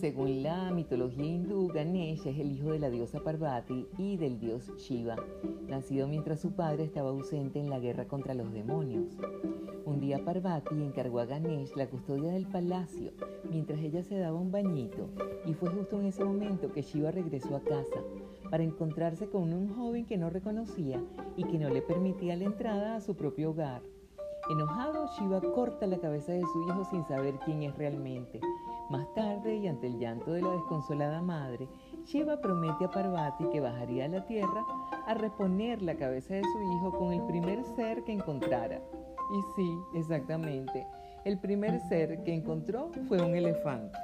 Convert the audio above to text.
Según la mitología hindú, Ganesh es el hijo de la diosa Parvati y del dios Shiva, nacido mientras su padre estaba ausente en la guerra contra los demonios. Un día Parvati encargó a Ganesh la custodia del palacio mientras ella se daba un bañito y fue justo en ese momento que Shiva regresó a casa para encontrarse con un joven que no reconocía y que no le permitía la entrada a su propio hogar. Enojado, Shiva corta la cabeza de su hijo sin saber quién es realmente. Desconsolada madre, Shiva promete a Parvati que bajaría a la tierra a reponer la cabeza de su hijo con el primer ser que encontrara. Y sí, exactamente, el primer ser que encontró fue un elefante.